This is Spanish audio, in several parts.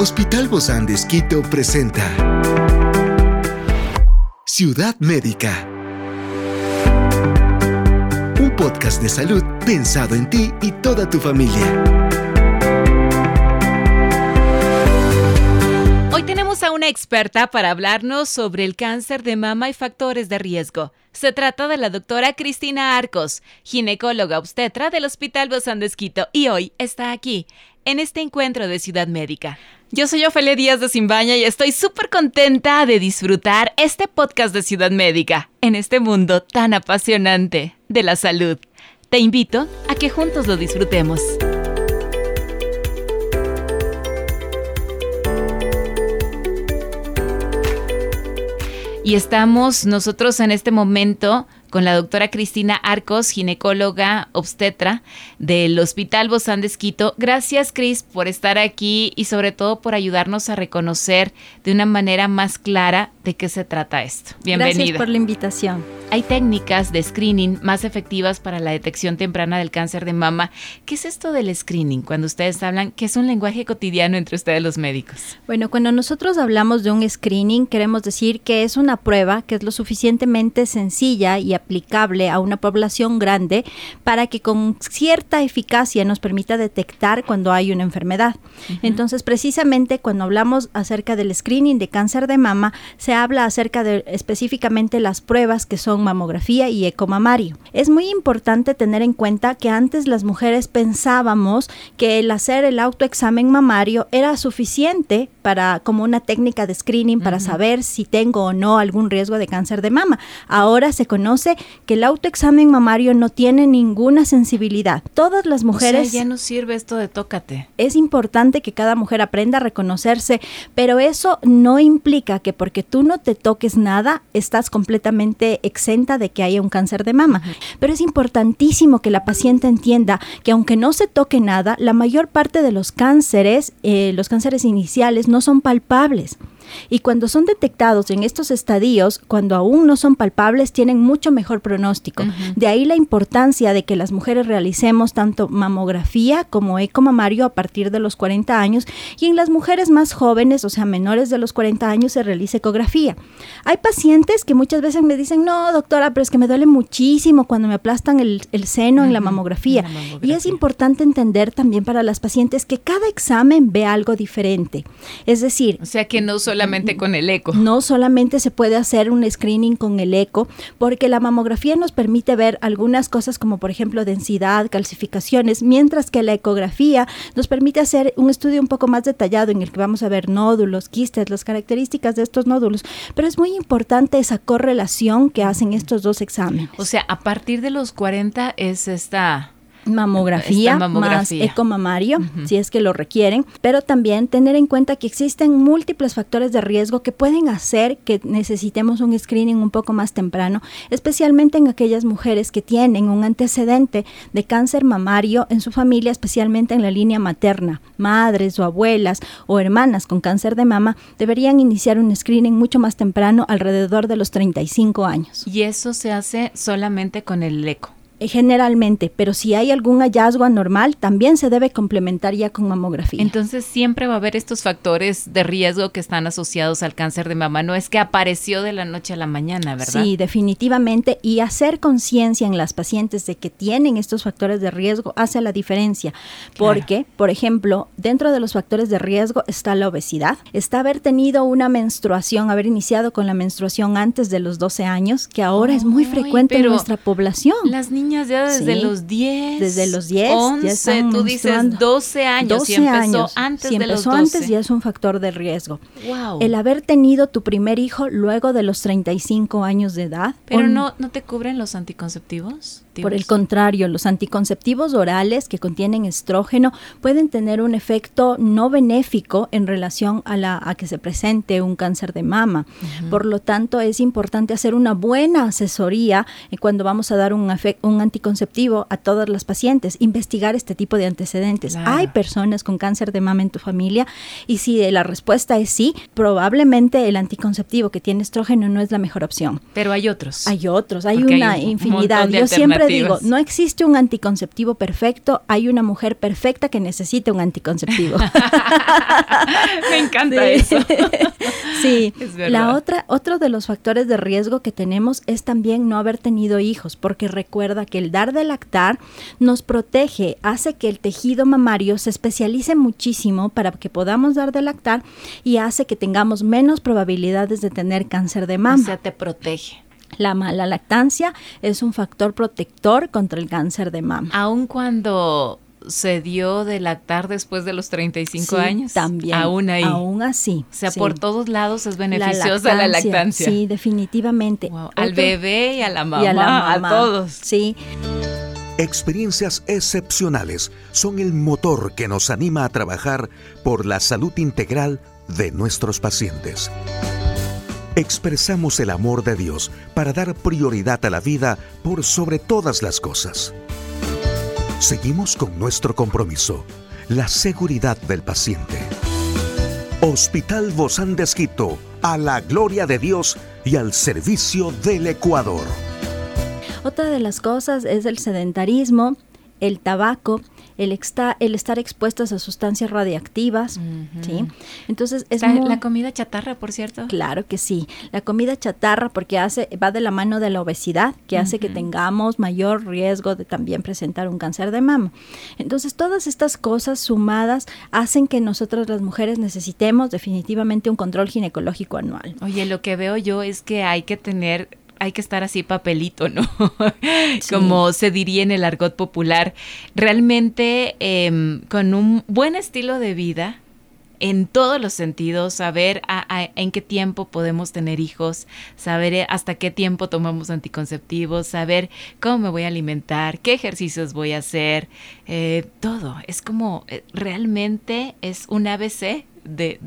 Hospital Bozán de Esquito presenta Ciudad Médica. Un podcast de salud pensado en ti y toda tu familia. Hoy tenemos a una experta para hablarnos sobre el cáncer de mama y factores de riesgo. Se trata de la doctora Cristina Arcos, ginecóloga obstetra del Hospital Bozán de Esquito, y hoy está aquí, en este encuentro de Ciudad Médica. Yo soy Ofelia Díaz de Simbaña y estoy súper contenta de disfrutar este podcast de Ciudad Médica en este mundo tan apasionante de la salud. Te invito a que juntos lo disfrutemos. Y estamos nosotros en este momento con la doctora Cristina Arcos, ginecóloga obstetra del Hospital Bozán de Esquito. Gracias, Cris, por estar aquí y sobre todo por ayudarnos a reconocer de una manera más clara de qué se trata esto. Bienvenida. Gracias por la invitación. Hay técnicas de screening más efectivas para la detección temprana del cáncer de mama. ¿Qué es esto del screening? Cuando ustedes hablan, ¿qué es un lenguaje cotidiano entre ustedes los médicos? Bueno, cuando nosotros hablamos de un screening, queremos decir que es una prueba que es lo suficientemente sencilla y aplicable a una población grande para que con cierta eficacia nos permita detectar cuando hay una enfermedad. Entonces, precisamente cuando hablamos acerca del screening de cáncer de mama, se habla acerca de específicamente las pruebas que son mamografía y ecomamario. Es muy importante tener en cuenta que antes las mujeres pensábamos que el hacer el autoexamen mamario era suficiente para como una técnica de screening para saber si tengo o no algún riesgo de cáncer de mama. Ahora se conoce que el autoexamen mamario no tiene ninguna sensibilidad. Todas las mujeres O sea, ya no sirve esto de tócate. es importante que cada mujer aprenda a reconocerse, pero eso no implica que porque tú no te toques nada, estás completamente exenta de que haya un cáncer de mama. Pero es importantísimo que la paciente entienda que aunque no se toque nada, la mayor parte de los cánceres, eh, los cánceres iniciales, no son palpables. Y cuando son detectados en estos estadios, cuando aún no son palpables, tienen mucho mejor pronóstico. De ahí la importancia de que las mujeres realicemos tanto mamografía como ecomamario a partir de los 40 años y en las mujeres más jóvenes, o sea, menores de los 40 años, se realice ecografía. Hay pacientes que muchas veces me dicen, no, doctora, pero es que me duele muchísimo cuando me aplastan el, el seno en la mamografía. en la Y es mamografía. importante entender también para las pacientes que cada examen ve algo diferente. Es decir, O sea que no solamente con el eco. no solamente se puede hacer un screening con el eco, porque la mamografía nos permite ver algunas cosas como por ejemplo densidad, calcificaciones, mientras que la ecografía nos permite hacer un estudio un poco más detallado en el que vamos a ver nódulos, quistes, las características de estos nódulos. Pero es muy importante esa correlación que hacen estos dos exámenes. O sea, a partir de los 40 es esta... mamografía, más ecomamario, si es que lo requieren, pero también tener en cuenta que existen múltiples factores de riesgo que pueden hacer que necesitemos un screening un poco más temprano, especialmente en aquellas mujeres que tienen un antecedente de cáncer mamario en su familia, especialmente en la línea materna. Madres o abuelas o hermanas con cáncer de mama deberían iniciar un screening mucho más temprano, alrededor de los 35 años. Y eso se hace solamente con el eco. Eh, Generalmente, pero si hay algún hallazgo anormal, también se debe complementar ya con mamografía. Entonces siempre va a haber estos factores de riesgo que están asociados al cáncer de mama. No es que apareció de la noche a la mañana, ¿verdad? Sí, definitivamente. Y hacer conciencia en las pacientes de que tienen estos factores de riesgo hace la diferencia. Porque, por ejemplo, dentro de los factores de riesgo está la obesidad, está haber tenido una menstruación, haber iniciado con la menstruación antes de los 12 años, que ahora es muy frecuente en nuestra población. Las niñas ya desde Sí, los 10. desde los 10 ya 11, están tú dices menstruando. 12 años. 12 si empezó años. antes si de los empezó 12. antes ya es un factor de riesgo. Wow. El haber tenido tu primer hijo luego de los 35 años de edad. Pero o no, ¿no te cubren los anticonceptivos? Por el contrario, los anticonceptivos orales que contienen estrógeno pueden tener un efecto no benéfico en relación a, la, a que se presente un cáncer de mama. Por lo tanto, es importante hacer una buena asesoría eh, cuando vamos a dar un, un un anticonceptivo a todas las pacientes, investigar este tipo de antecedentes. Hay personas con cáncer de mama en tu familia y si la respuesta es sí, probablemente el anticonceptivo que tiene estrógeno no es la mejor opción. Pero hay otros. Hay otros, hay una infinidad. Yo siempre digo, no existe un anticonceptivo perfecto, hay una mujer perfecta que necesita un anticonceptivo. Me encanta eso. sí, la otra, otro de los factores de riesgo que tenemos es también no haber tenido hijos, porque recuerda que el dar de lactar nos protege, hace que el tejido mamario se especialice muchísimo para que podamos dar de lactar y hace que tengamos menos probabilidades de tener cáncer de mama. O sea, te protege. La mala lactancia es un factor protector contra el cáncer de mama. Aun cuando se dio de lactar después de los 35 años. También. Aún ahí. Aún así. O sea, por todos lados es beneficiosa la lactancia. Sí, definitivamente. Al bebé y a la mamá. Y a, la mamá. a todos. Sí. Experiencias excepcionales son el motor que nos anima a trabajar por la salud integral de nuestros pacientes. Expresamos el amor de Dios para dar prioridad a la vida por sobre todas las cosas. Seguimos con nuestro compromiso, la seguridad del paciente. Hospital Bozán de a la gloria de Dios y al servicio del Ecuador. Otra de las cosas es el sedentarismo, el tabaco, el, el estar expuestos a sustancias radiactivas, ¿sí? Entonces es la comida chatarra, por cierto. Claro que sí, la comida chatarra porque hace va de la mano de la obesidad, que hace que tengamos mayor riesgo de también presentar un cáncer de mama. Entonces todas estas cosas sumadas hacen que nosotros las mujeres necesitemos definitivamente un control ginecológico anual. Oye, lo que veo yo es que hay que tener hay que estar así papelito, ¿no? Como se diría en el argot popular. Realmente em, con un buen estilo de vida, en todos los sentidos, saber en qué tiempo podemos tener hijos, saber eh, hasta qué tiempo tomamos anticonceptivos, saber cómo me voy a alimentar, qué ejercicios voy a hacer, eh, todo. Es como, eh, realmente es un ABC de,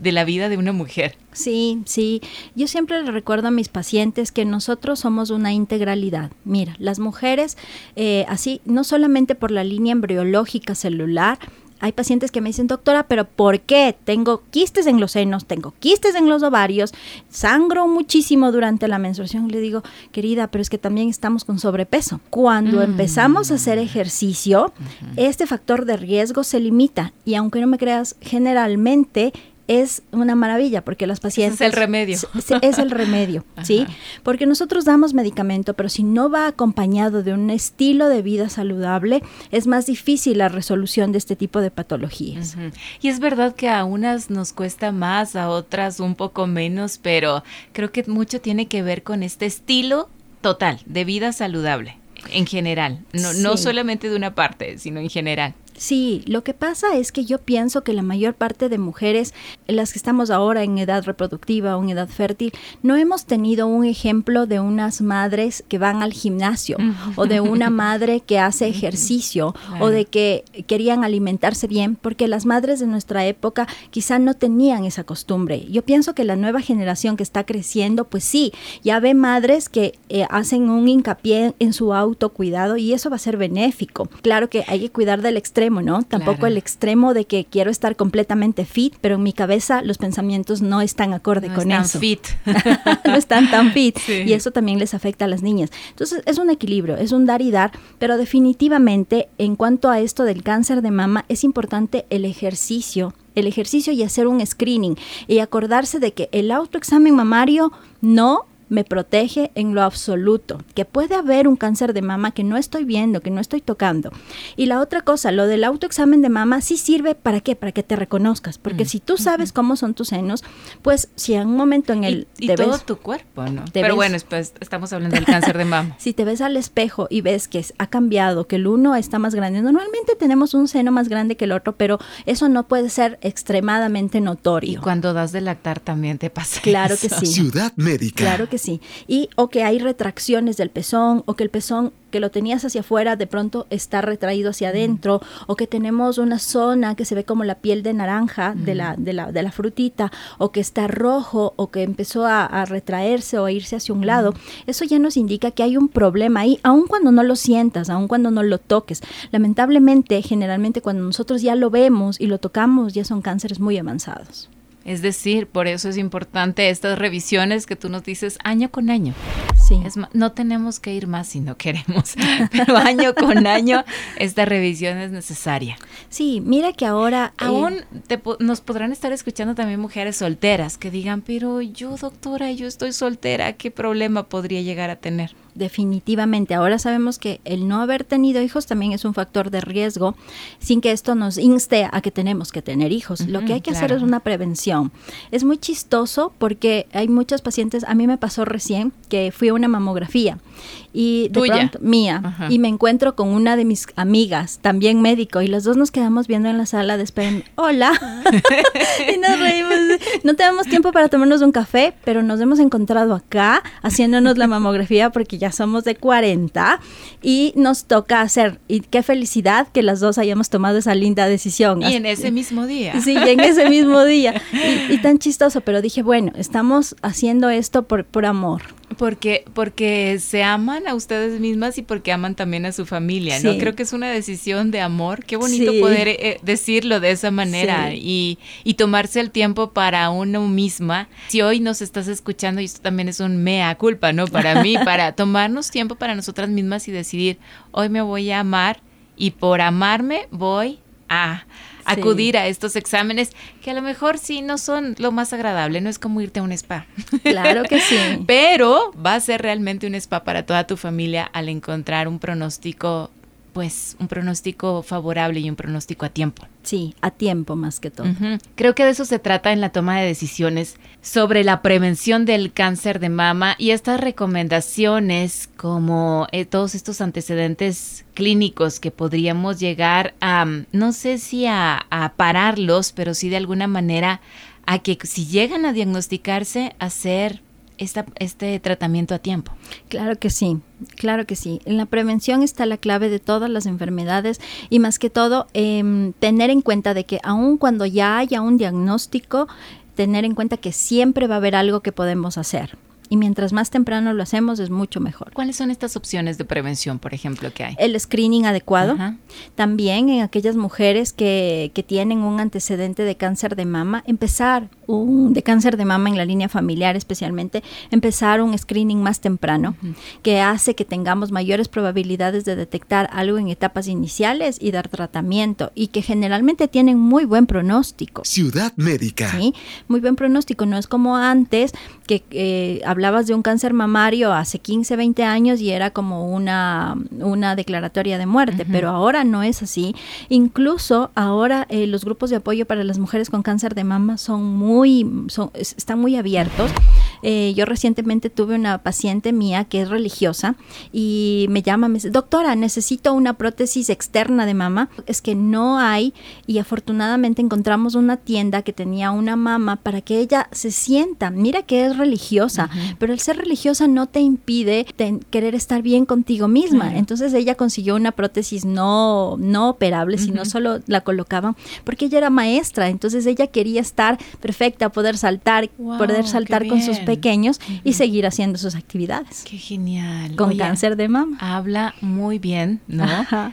de, la vida de una mujer. Sí, sí. Yo siempre le recuerdo a mis pacientes que nosotros somos una integralidad. Mira, las mujeres, eh, así, no solamente por la línea embriológica celular, hay pacientes que me dicen, doctora, pero ¿por qué? Tengo quistes en los senos, tengo quistes en los ovarios, sangro muchísimo durante la menstruación. Le digo, querida, pero es que también estamos con sobrepeso. Cuando mm. empezamos a hacer ejercicio, este factor de riesgo se limita y aunque no me creas, generalmente es una maravilla porque las pacientes... Es el remedio. Es, el remedio, ¿sí? Porque nosotros damos medicamento, pero si no va acompañado de un estilo de vida saludable, es más difícil la resolución de este tipo de patologías. Y es verdad que a unas nos cuesta más, a otras un poco menos, pero creo que mucho tiene que ver con este estilo total de vida saludable en general, no, no solamente de una parte, sino en general. Sí, lo que pasa es que yo pienso que la mayor parte de mujeres, las que estamos ahora en edad reproductiva o en edad fértil, no hemos tenido un ejemplo de unas madres que van al gimnasio o de una madre que hace ejercicio o de que querían alimentarse bien, porque las madres de nuestra época quizá no tenían esa costumbre. Yo pienso que la nueva generación que está creciendo, pues sí, ya ve madres que eh, hacen un hincapié en su autocuidado y eso va a ser benéfico. Claro que hay que cuidar del extremo ¿no? Tampoco el extremo de que quiero estar completamente fit, pero en mi cabeza los pensamientos no están acorde con eso. fit. no están tan fit. Y eso también les afecta a las niñas. Entonces, es un equilibrio, es un dar y dar, pero definitivamente en cuanto a esto del cáncer de mama, es importante el ejercicio el ejercicio y hacer un screening y acordarse de que el autoexamen mamario no me protege en lo absoluto, que puede haber un cáncer de mama que no estoy viendo, que no estoy tocando. Y la otra cosa, lo del autoexamen de mama sí sirve para qué? Para que te reconozcas, porque mm, si tú sabes cómo son tus senos, pues si en un momento en el y, todo tu cuerpo, ¿no? Pero bueno, pues, estamos hablando del cáncer de mama. si te ves al espejo y ves que ha cambiado, que el uno está más grande, normalmente tenemos un seno más grande que el otro, pero eso no puede ser extremadamente notorio. Y cuando das de lactar también te pasa. Claro que sí. Ciudad médica. Claro que que sí. Y o que hay retracciones del pezón o que el pezón que lo tenías hacia afuera de pronto está retraído hacia adentro o que tenemos una zona que se ve como la piel de naranja de, la, de, la, de, la, frutita o que está rojo o que empezó a, retraerse o a irse hacia un lado, eso ya nos indica que hay un problema ahí, aun cuando no lo sientas, aun cuando no lo toques. Lamentablemente, generalmente cuando nosotros ya lo vemos y lo tocamos, ya son cánceres muy avanzados. Es decir, por eso es importante estas revisiones que tú nos dices año con año. Sí. no tenemos que ir más si no queremos, pero año con año esta revisión es necesaria. Sí, mira que ahora... Eh, Aún nos podrán estar escuchando también mujeres solteras que digan, pero yo doctora, yo estoy soltera, ¿qué problema podría llegar a tener? Definitivamente. Ahora sabemos que el no haber tenido hijos también es un factor de riesgo, sin que esto nos inste a que tenemos que tener hijos. Lo que hay que hacer es una prevención. Es muy chistoso porque hay muchos pacientes, a mí me pasó recién que fui a una mamografía y de pronto mía y me encuentro con una de mis amigas, también médico, y los dos nos quedamos viendo en la sala de espera. Hola. y nos reímos. No tenemos tiempo para tomarnos un café, pero nos hemos encontrado acá haciéndonos la mamografía porque ya somos de 40 y nos toca hacer. Y qué felicidad que las dos hayamos tomado esa linda decisión. Y en ese mismo día. Sí, en ese mismo día. Y, tan chistoso, pero dije, bueno, estamos haciendo esto por, por amor. Porque, porque se aman a ustedes mismas y porque aman también a su familia, ¿no? Creo que es una decisión de amor. Qué bonito poder eh, decirlo de esa manera y, y, tomarse el tiempo para uno misma. Si hoy nos estás escuchando, y esto también es un mea culpa, ¿no? Para mí, para tomarnos tiempo para nosotras mismas y decidir, hoy me voy a amar y por amarme voy a acudir a estos exámenes que a lo mejor sí no son lo más agradable, no es como irte a un spa. Claro que sí. Pero va a ser realmente un spa para toda tu familia al encontrar un pronóstico pues un pronóstico favorable y un pronóstico a tiempo. Sí, a tiempo más que todo. Creo que de eso se trata en la toma de decisiones sobre la prevención del cáncer de mama y estas recomendaciones como eh, todos estos antecedentes clínicos que podríamos llegar a, no sé si a, a pararlos, pero sí de alguna manera a que si llegan a diagnosticarse, hacer esta, este tratamiento a tiempo. Claro que sí, claro que sí. En la prevención está la clave de todas las enfermedades y más que todo em, tener en cuenta de que aun cuando ya haya un diagnóstico, tener en cuenta que siempre va a haber algo que podemos hacer y mientras más temprano lo hacemos es mucho mejor. ¿Cuáles son estas opciones de prevención, por ejemplo, que hay? El screening adecuado. También en aquellas mujeres que, que, tienen un antecedente de cáncer de mama, empezar un, de cáncer de mama en la línea familiar especialmente, empezar un screening más temprano, que hace que tengamos mayores probabilidades de detectar algo en etapas iniciales y dar tratamiento y que generalmente tienen muy buen pronóstico. Ciudad médica. Sí, muy buen pronóstico. No es como antes que eh, hablabas de un cáncer mamario hace 15, 20 años y era como una, una declaratoria de muerte, pero ahora no es así. Incluso ahora eh, los grupos de apoyo para las mujeres con cáncer de mama son muy, son, están muy abiertos. Eh, yo recientemente tuve una paciente mía que es religiosa y me llama, me dice, doctora, necesito una prótesis externa de mama. Es que no hay y afortunadamente encontramos una tienda que tenía una mama para que ella se sienta. Mira que es religiosa, pero el ser religiosa no te impide querer estar bien contigo misma. Entonces ella consiguió una prótesis no, no operable, sino solo la colocaban porque ella era maestra, entonces ella quería estar perfecta, poder saltar, poder saltar con sus pequeños y seguir haciendo sus actividades. Qué genial. Con cáncer de mama. Habla muy bien, ¿no?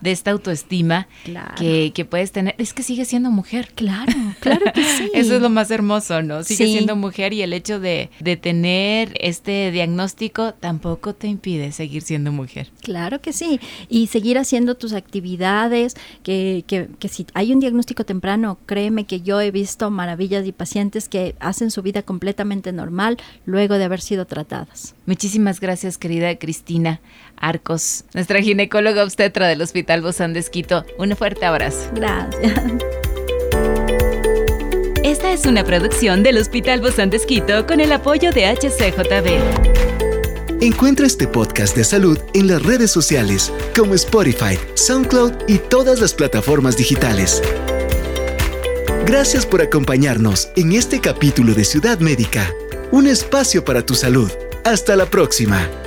De esta autoestima que, que, puedes tener. Es que sigue siendo mujer. Claro, claro que sí. Eso es lo más hermoso, ¿no? Sigue siendo mujer y el hecho de, de tener este diagnóstico tampoco te impide seguir siendo mujer. Claro que sí. Y seguir haciendo tus actividades, que, que, que si hay un diagnóstico temprano, créeme que yo he visto maravillas y pacientes que hacen su vida completamente normal, luego de haber sido tratadas. Muchísimas gracias, querida Cristina Arcos, nuestra ginecóloga obstetra del Hospital Bozán de Esquito. Un fuerte abrazo. Gracias. Esta es una producción del Hospital Bozán de Esquito con el apoyo de HCJB. Encuentra este podcast de salud en las redes sociales como Spotify, SoundCloud y todas las plataformas digitales. Gracias por acompañarnos en este capítulo de Ciudad Médica un espacio para tu salud. Hasta la próxima.